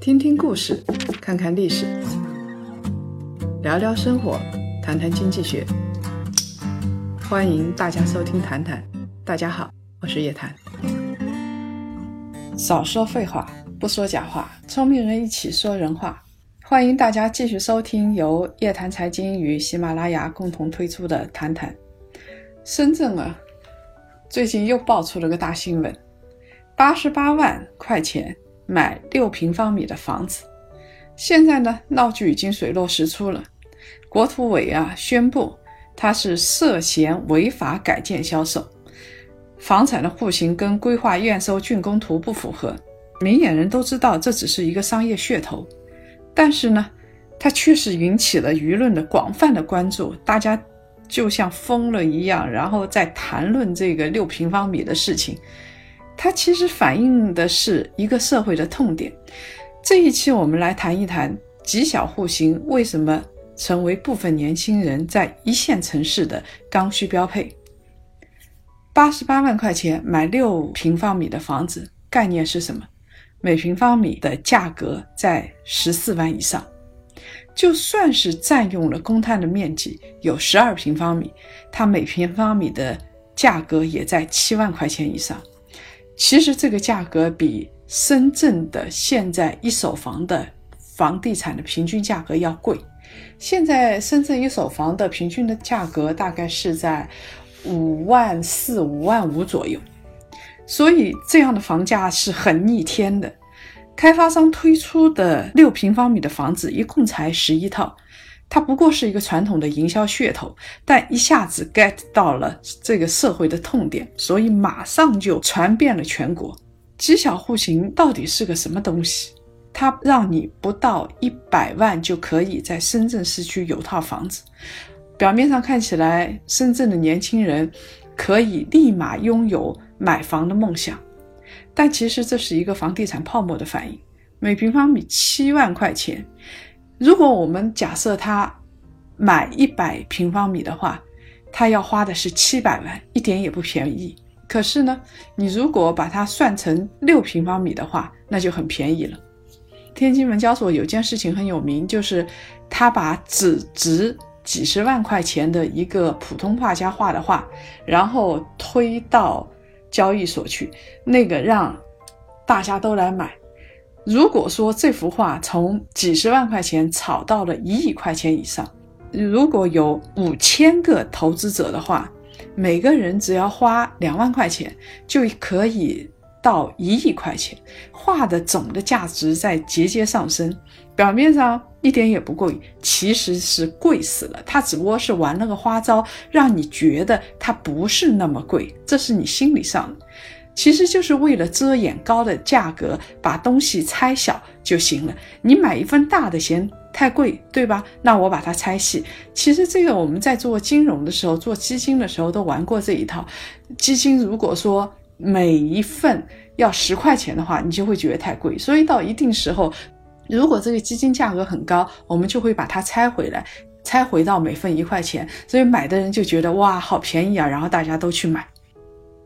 听听故事，看看历史，聊聊生活，谈谈经济学。欢迎大家收听《谈谈》，大家好，我是叶檀。少说废话，不说假话，聪明人一起说人话。欢迎大家继续收听由叶檀财经与喜马拉雅共同推出的《谈谈》。深圳啊，最近又爆出了个大新闻：八十八万块钱买六平方米的房子。现在呢，闹剧已经水落石出了。国土委啊宣布，他是涉嫌违法改建销售房产的户型跟规划验收竣工图不符合。明眼人都知道这只是一个商业噱头，但是呢，它确实引起了舆论的广泛的关注，大家。就像疯了一样，然后在谈论这个六平方米的事情，它其实反映的是一个社会的痛点。这一期我们来谈一谈极小户型为什么成为部分年轻人在一线城市的刚需标配。八十八万块钱买六平方米的房子，概念是什么？每平方米的价格在十四万以上。就算是占用了公摊的面积有十二平方米，它每平方米的价格也在七万块钱以上。其实这个价格比深圳的现在一手房的房地产的平均价格要贵。现在深圳一手房的平均的价格大概是在五万四、五万五左右，所以这样的房价是很逆天的。开发商推出的六平方米的房子一共才十一套，它不过是一个传统的营销噱头，但一下子 get 到了这个社会的痛点，所以马上就传遍了全国。极小户型到底是个什么东西？它让你不到一百万就可以在深圳市区有套房子，表面上看起来，深圳的年轻人可以立马拥有买房的梦想。但其实这是一个房地产泡沫的反应。每平方米七万块钱，如果我们假设他买一百平方米的话，他要花的是七百万，一点也不便宜。可是呢，你如果把它算成六平方米的话，那就很便宜了。天津门交所有件事情很有名，就是他把只值几十万块钱的一个普通画家画的画，然后推到。交易所去，那个让大家都来买。如果说这幅画从几十万块钱炒到了一亿块钱以上，如果有五千个投资者的话，每个人只要花两万块钱就可以到一亿块钱，画的总的价值在节节上升。表面上。一点也不贵，其实是贵死了。他只不过是玩了个花招，让你觉得它不是那么贵，这是你心理上的。其实就是为了遮掩高的价格，把东西拆小就行了。你买一份大的嫌太贵，对吧？那我把它拆细。其实这个我们在做金融的时候，做基金的时候都玩过这一套。基金如果说每一份要十块钱的话，你就会觉得太贵。所以到一定时候。如果这个基金价格很高，我们就会把它拆回来，拆回到每份一块钱，所以买的人就觉得哇，好便宜啊，然后大家都去买。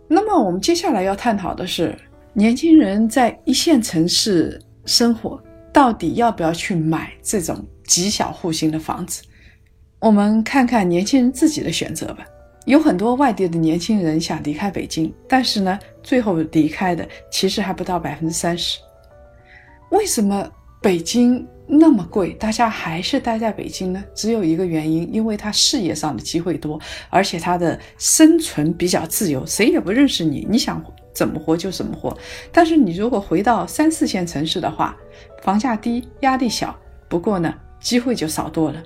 那么我们接下来要探讨的是，年轻人在一线城市生活，到底要不要去买这种极小户型的房子？我们看看年轻人自己的选择吧。有很多外地的年轻人想离开北京，但是呢，最后离开的其实还不到百分之三十。为什么？北京那么贵，大家还是待在北京呢？只有一个原因，因为他事业上的机会多，而且他的生存比较自由，谁也不认识你，你想怎么活就怎么活。但是你如果回到三四线城市的话，房价低，压力小，不过呢，机会就少多了，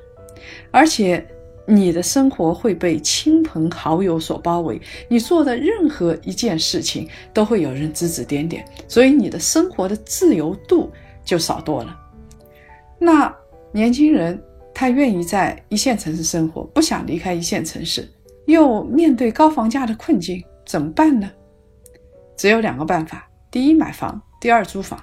而且你的生活会被亲朋好友所包围，你做的任何一件事情都会有人指指点点，所以你的生活的自由度。就少多了。那年轻人他愿意在一线城市生活，不想离开一线城市，又面对高房价的困境，怎么办呢？只有两个办法：第一，买房；第二，租房。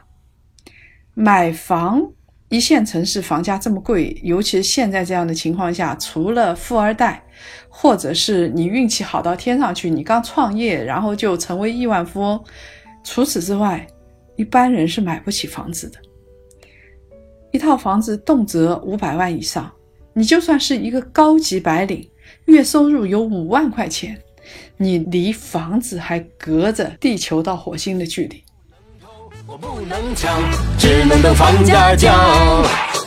买房，一线城市房价这么贵，尤其是现在这样的情况下，除了富二代，或者是你运气好到天上去，你刚创业，然后就成为亿万富翁，除此之外。一般人是买不起房子的。一套房子动辄五百万以上，你就算是一个高级白领，月收入有五万块钱，你离房子还隔着地球到火星的距离。我不能抢，只能等房价降。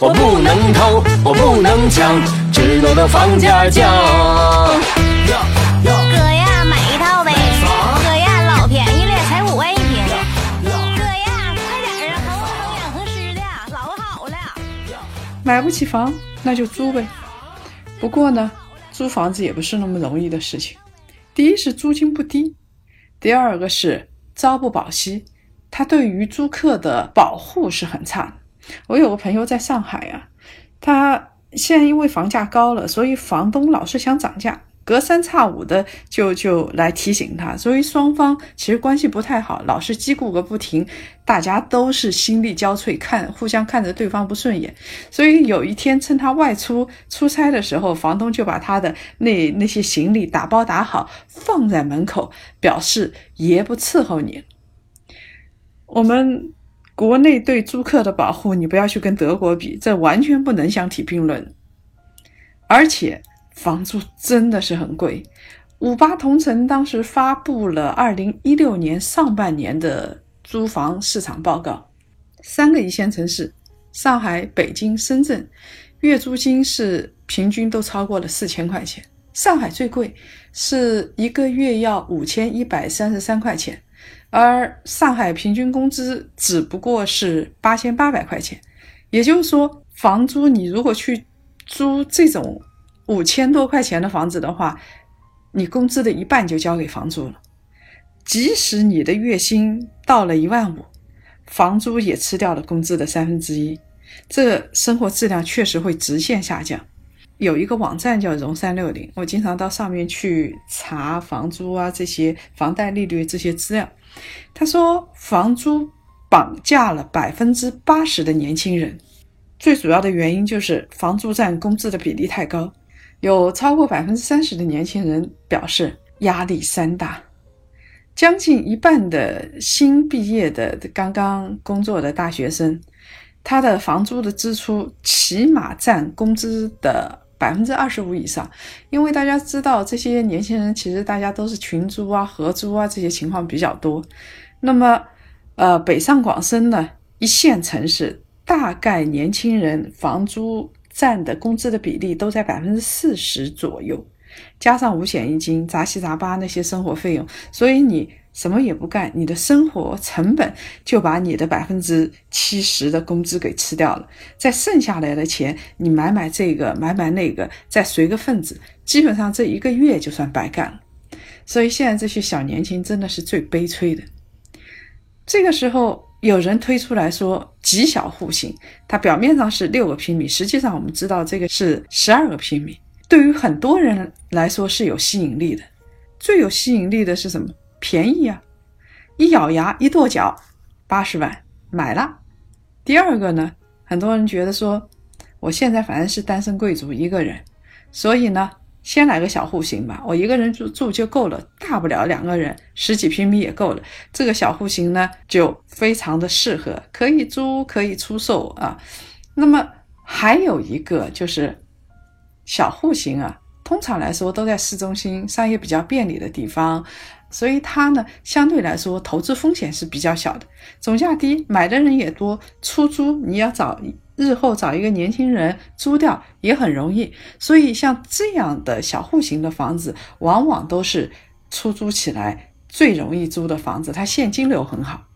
我不能偷，我不能抢，只能等房价降。买不起房，那就租呗。不过呢，租房子也不是那么容易的事情。第一是租金不低，第二个是朝不保夕。他对于租客的保护是很差的。我有个朋友在上海啊，他现在因为房价高了，所以房东老是想涨价，隔三差五的就就来提醒他，所以双方其实关系不太好，老是叽咕个不停，大家都是心力交瘁，看互相看着对方不顺眼。所以有一天趁他外出出差的时候，房东就把他的那那些行李打包打好放在门口，表示爷不伺候你。我们国内对租客的保护，你不要去跟德国比，这完全不能相提并论。而且房租真的是很贵。五八同城当时发布了二零一六年上半年的租房市场报告，三个一线城市上海、北京、深圳，月租金是平均都超过了四千块钱。上海最贵，是一个月要五千一百三十三块钱。而上海平均工资只不过是八千八百块钱，也就是说，房租你如果去租这种五千多块钱的房子的话，你工资的一半就交给房租了。即使你的月薪到了一万五，房租也吃掉了工资的三分之一，这生活质量确实会直线下降。有一个网站叫融三六零，我经常到上面去查房租啊，这些房贷利率这些资料。他说，房租绑架了百分之八十的年轻人，最主要的原因就是房租占工资的比例太高，有超过百分之三十的年轻人表示压力山大，将近一半的新毕业的刚刚工作的大学生，他的房租的支出起码占工资的。百分之二十五以上，因为大家知道这些年轻人其实大家都是群租啊、合租啊，这些情况比较多。那么，呃，北上广深呢，一线城市大概年轻人房租占的工资的比例都在百分之四十左右，加上五险一金、杂七杂八那些生活费用，所以你。什么也不干，你的生活成本就把你的百分之七十的工资给吃掉了，再剩下来的钱，你买买这个，买买那个，再随个份子，基本上这一个月就算白干了。所以现在这些小年轻真的是最悲催的。这个时候有人推出来说极小户型，它表面上是六个平米，实际上我们知道这个是十二个平米，对于很多人来说是有吸引力的。最有吸引力的是什么？便宜啊！一咬牙一跺脚，八十万买了。第二个呢，很多人觉得说，我现在反正是单身贵族一个人，所以呢，先来个小户型吧，我一个人住住就够了，大不了两个人十几平米也够了。这个小户型呢，就非常的适合，可以租可以出售啊。那么还有一个就是小户型啊，通常来说都在市中心、商业比较便利的地方。所以它呢，相对来说投资风险是比较小的，总价低，买的人也多，出租你要找日后找一个年轻人租掉也很容易。所以像这样的小户型的房子，往往都是出租起来最容易租的房子，它现金流很好。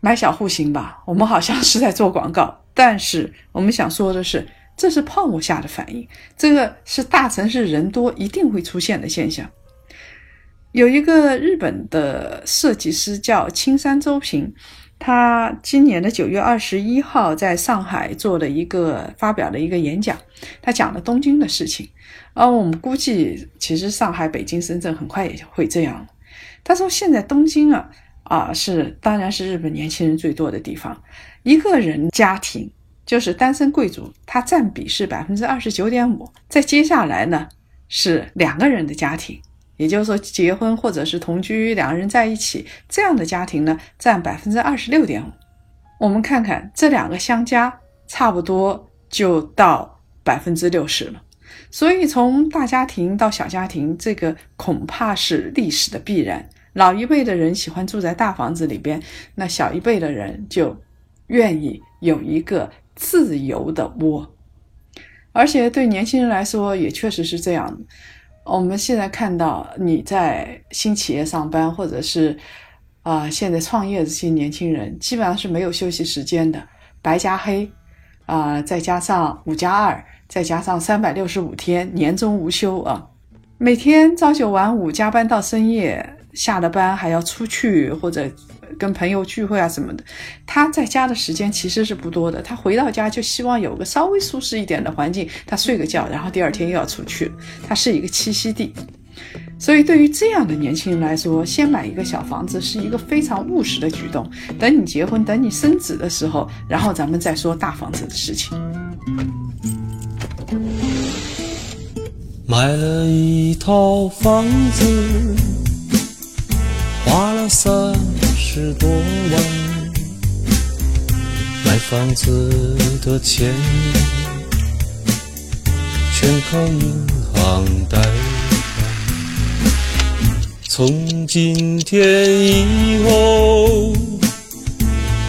买小户型吧，我们好像是在做广告，但是我们想说的是，这是泡沫下的反应，这个是大城市人多一定会出现的现象。有一个日本的设计师叫青山周平，他今年的九月二十一号在上海做了一个发表了一个演讲，他讲了东京的事情，而我们估计其实上海、北京、深圳很快也会这样。他说现在东京啊啊是当然是日本年轻人最多的地方，一个人家庭就是单身贵族，他占比是百分之二十九点五，在接下来呢是两个人的家庭。也就是说结婚或者是同居，两个人在一起这样的家庭呢，占百分之二十六点五。我们看看这两个相加，差不多就到百分之六十了。所以从大家庭到小家庭，这个恐怕是历史的必然。老一辈的人喜欢住在大房子里边，那小一辈的人就愿意有一个自由的窝。而且对年轻人来说，也确实是这样。我们现在看到你在新企业上班，或者是啊现在创业这些年轻人，基本上是没有休息时间的，白加黑啊，再加上五加二，再加上三百六十五天年终无休啊，每天朝九晚五，加班到深夜。下了班还要出去或者跟朋友聚会啊什么的，他在家的时间其实是不多的。他回到家就希望有个稍微舒适一点的环境，他睡个觉，然后第二天又要出去。他是一个栖息地，所以对于这样的年轻人来说，先买一个小房子是一个非常务实的举动。等你结婚，等你生子的时候，然后咱们再说大房子的事情。买了一套房子。花了三十多万，买房子的钱全靠银行贷款。从今天以后，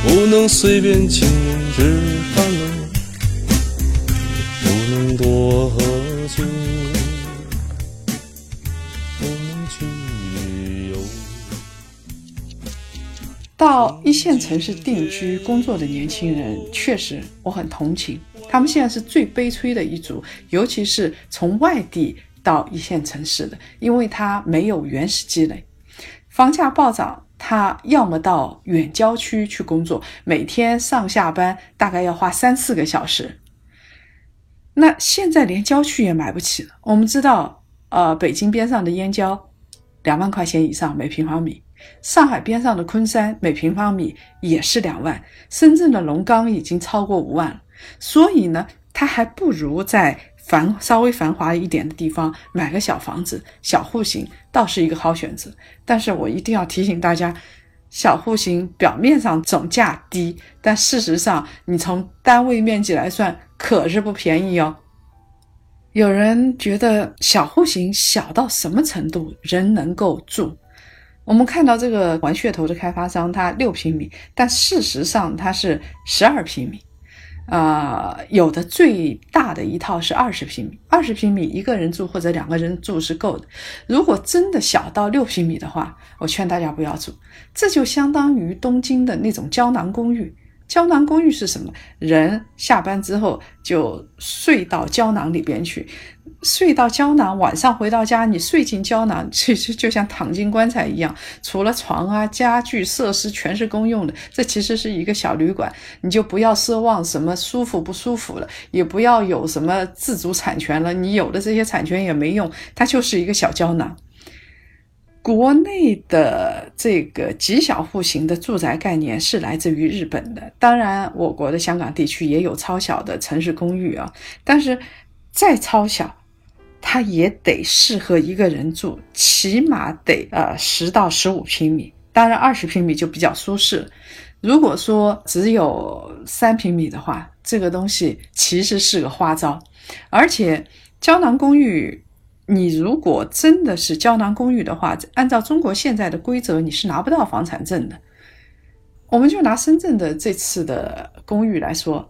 不能随便请人吃饭了，不能多喝到一线城市定居工作的年轻人，确实我很同情他们。现在是最悲催的一组，尤其是从外地到一线城市的，因为他没有原始积累，房价暴涨，他要么到远郊区去工作，每天上下班大概要花三四个小时。那现在连郊区也买不起了。我们知道，呃，北京边上的燕郊，两万块钱以上每平方米。上海边上的昆山每平方米也是两万，深圳的龙岗已经超过五万了。所以呢，他还不如在繁稍微繁华一点的地方买个小房子，小户型倒是一个好选择。但是我一定要提醒大家，小户型表面上总价低，但事实上你从单位面积来算可是不便宜哦。有人觉得小户型小到什么程度人能够住？我们看到这个玩噱头的开发商，它六平米，但事实上它是十二平米，啊，有的最大的一套是二十平米，二十平米一个人住或者两个人住是够的。如果真的小到六平米的话，我劝大家不要住，这就相当于东京的那种胶囊公寓。胶囊公寓是什么？人下班之后就睡到胶囊里边去，睡到胶囊，晚上回到家，你睡进胶囊，其实 就像躺进棺材一样。除了床啊、家具、设施全是公用的，这其实是一个小旅馆。你就不要奢望什么舒服不舒服了，也不要有什么自主产权了。你有的这些产权也没用，它就是一个小胶囊。国内的这个极小户型的住宅概念是来自于日本的，当然，我国的香港地区也有超小的城市公寓啊。但是再超小，它也得适合一个人住，起码得呃十到十五平米，当然二十平米就比较舒适。如果说只有三平米的话，这个东西其实是个花招，而且胶囊公寓。你如果真的是胶囊公寓的话，按照中国现在的规则，你是拿不到房产证的。我们就拿深圳的这次的公寓来说。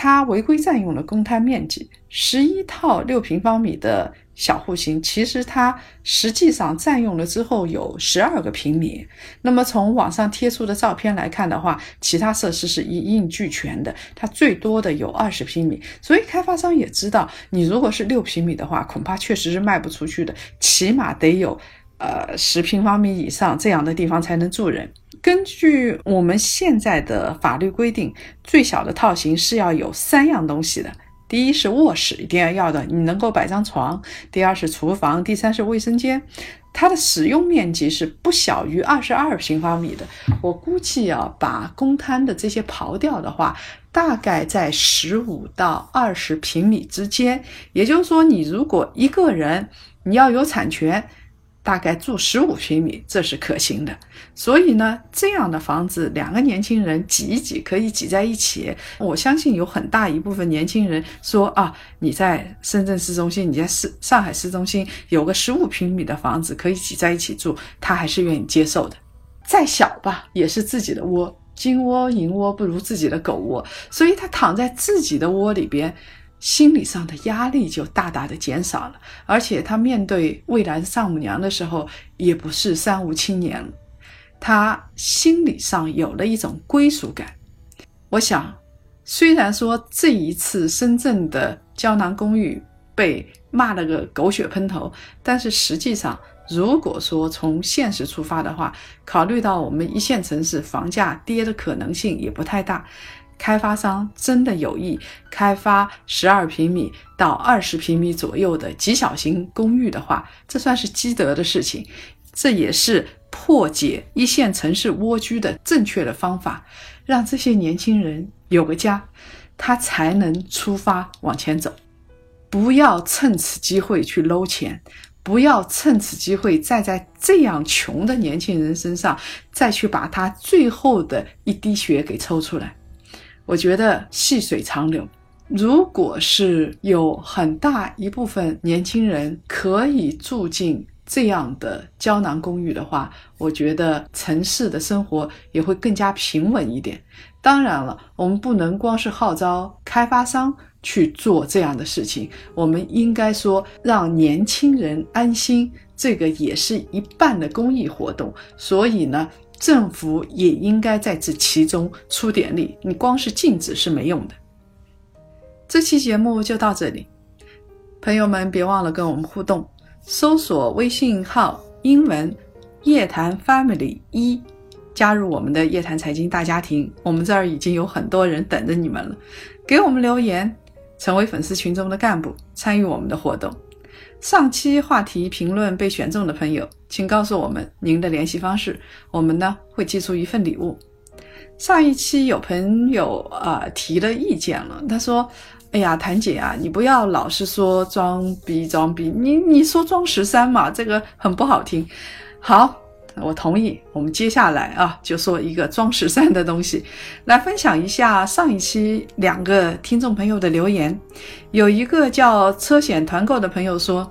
它违规占用了公摊面积，十一套六平方米的小户型，其实它实际上占用了之后有十二个平米。那么从网上贴出的照片来看的话，其他设施是一应俱全的，它最多的有二十平米。所以开发商也知道，你如果是六平米的话，恐怕确实是卖不出去的，起码得有。呃，十平方米以上这样的地方才能住人。根据我们现在的法律规定，最小的套型是要有三样东西的：第一是卧室，一定要要的，你能够摆张床；第二是厨房；第三是卫生间。它的使用面积是不小于二十二平方米的。我估计啊，把公摊的这些刨掉的话，大概在十五到二十平米之间。也就是说，你如果一个人，你要有产权。大概住十五平米，这是可行的。所以呢，这样的房子，两个年轻人挤一挤可以挤在一起。我相信有很大一部分年轻人说啊，你在深圳市中心，你在市上海市中心有个十五平米的房子可以挤在一起住，他还是愿意接受的。再小吧，也是自己的窝，金窝银窝不如自己的狗窝，所以他躺在自己的窝里边。心理上的压力就大大的减少了，而且他面对未来的丈母娘的时候，也不是三无青年了，他心理上有了一种归属感。我想，虽然说这一次深圳的胶囊公寓被骂了个狗血喷头，但是实际上，如果说从现实出发的话，考虑到我们一线城市房价跌的可能性也不太大。开发商真的有意开发十二平米到二十平米左右的极小型公寓的话，这算是积德的事情，这也是破解一线城市蜗居的正确的方法，让这些年轻人有个家，他才能出发往前走。不要趁此机会去搂钱，不要趁此机会再在这样穷的年轻人身上再去把他最后的一滴血给抽出来。我觉得细水长流，如果是有很大一部分年轻人可以住进这样的胶囊公寓的话，我觉得城市的生活也会更加平稳一点。当然了，我们不能光是号召开发商去做这样的事情，我们应该说让年轻人安心，这个也是一半的公益活动。所以呢。政府也应该在这其中出点力，你光是禁止是没用的。这期节目就到这里，朋友们别忘了跟我们互动，搜索微信号英文夜谈 Family 一，加入我们的夜谈财经大家庭。我们这儿已经有很多人等着你们了，给我们留言，成为粉丝群中的干部，参与我们的活动。上期话题评论被选中的朋友，请告诉我们您的联系方式，我们呢会寄出一份礼物。上一期有朋友啊提了意见了，他说：“哎呀，谭姐啊，你不要老是说装逼装逼，你你说装十三嘛，这个很不好听。”好。我同意，我们接下来啊，就说一个装十三的东西，来分享一下上一期两个听众朋友的留言。有一个叫车险团购的朋友说，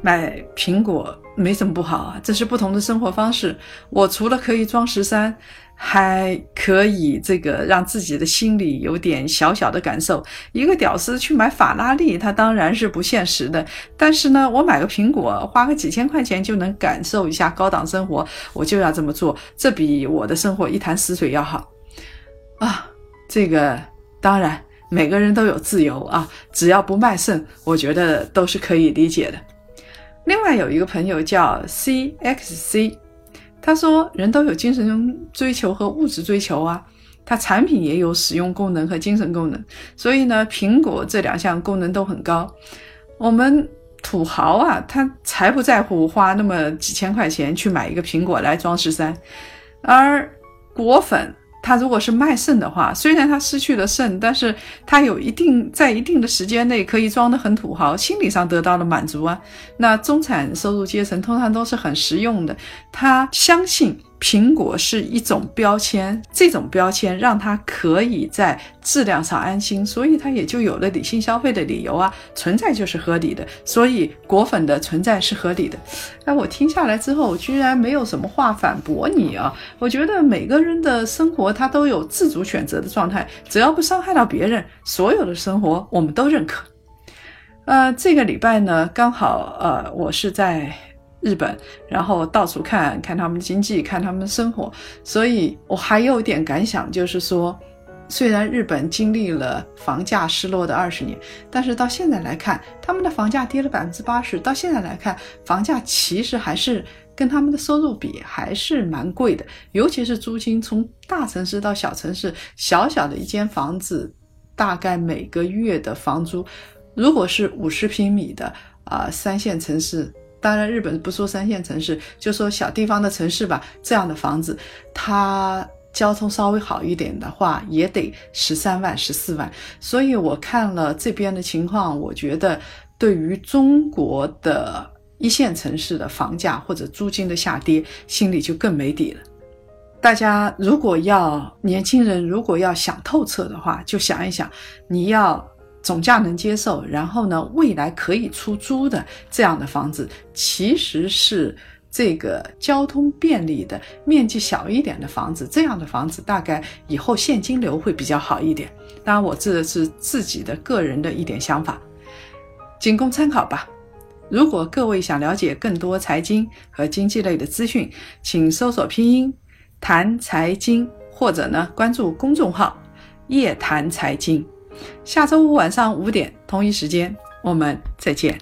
买苹果没什么不好啊，这是不同的生活方式。我除了可以装十三。还可以，这个让自己的心里有点小小的感受。一个屌丝去买法拉利，他当然是不现实的。但是呢，我买个苹果，花个几千块钱就能感受一下高档生活，我就要这么做。这比我的生活一潭死水要好啊！这个当然，每个人都有自由啊，只要不卖肾，我觉得都是可以理解的。另外有一个朋友叫 C X C。他说：“人都有精神追求和物质追求啊，它产品也有使用功能和精神功能，所以呢，苹果这两项功能都很高。我们土豪啊，他才不在乎花那么几千块钱去买一个苹果来装十三，而果粉。”他如果是卖肾的话，虽然他失去了肾，但是他有一定在一定的时间内可以装得很土豪，心理上得到了满足啊。那中产收入阶层通常都是很实用的，他相信。苹果是一种标签，这种标签让它可以在质量上安心，所以它也就有了理性消费的理由啊，存在就是合理的，所以果粉的存在是合理的。哎，我听下来之后，居然没有什么话反驳你啊！我觉得每个人的生活他都有自主选择的状态，只要不伤害到别人，所有的生活我们都认可。呃，这个礼拜呢，刚好呃，我是在。日本，然后到处看看他们经济，看他们生活，所以我还有一点感想，就是说，虽然日本经历了房价失落的二十年，但是到现在来看，他们的房价跌了百分之八十，到现在来看，房价其实还是跟他们的收入比还是蛮贵的，尤其是租金，从大城市到小城市，小小的一间房子，大概每个月的房租，如果是五十平米的啊三线城市。当然，日本不说三线城市，就说小地方的城市吧。这样的房子，它交通稍微好一点的话，也得十三万、十四万。所以我看了这边的情况，我觉得对于中国的一线城市的房价或者租金的下跌，心里就更没底了。大家如果要年轻人如果要想透彻的话，就想一想，你要总价能接受，然后呢，未来可以出租的这样的房子，其实是这个交通便利的、面积小一点的房子。这样的房子大概以后现金流会比较好一点。当然，我这是自己的个人的一点想法，仅供参考吧。如果各位想了解更多财经和经济类的资讯，请搜索拼音。谈财经，或者呢关注公众号“夜谈财经”。下周五晚上五点同一时间，我们再见。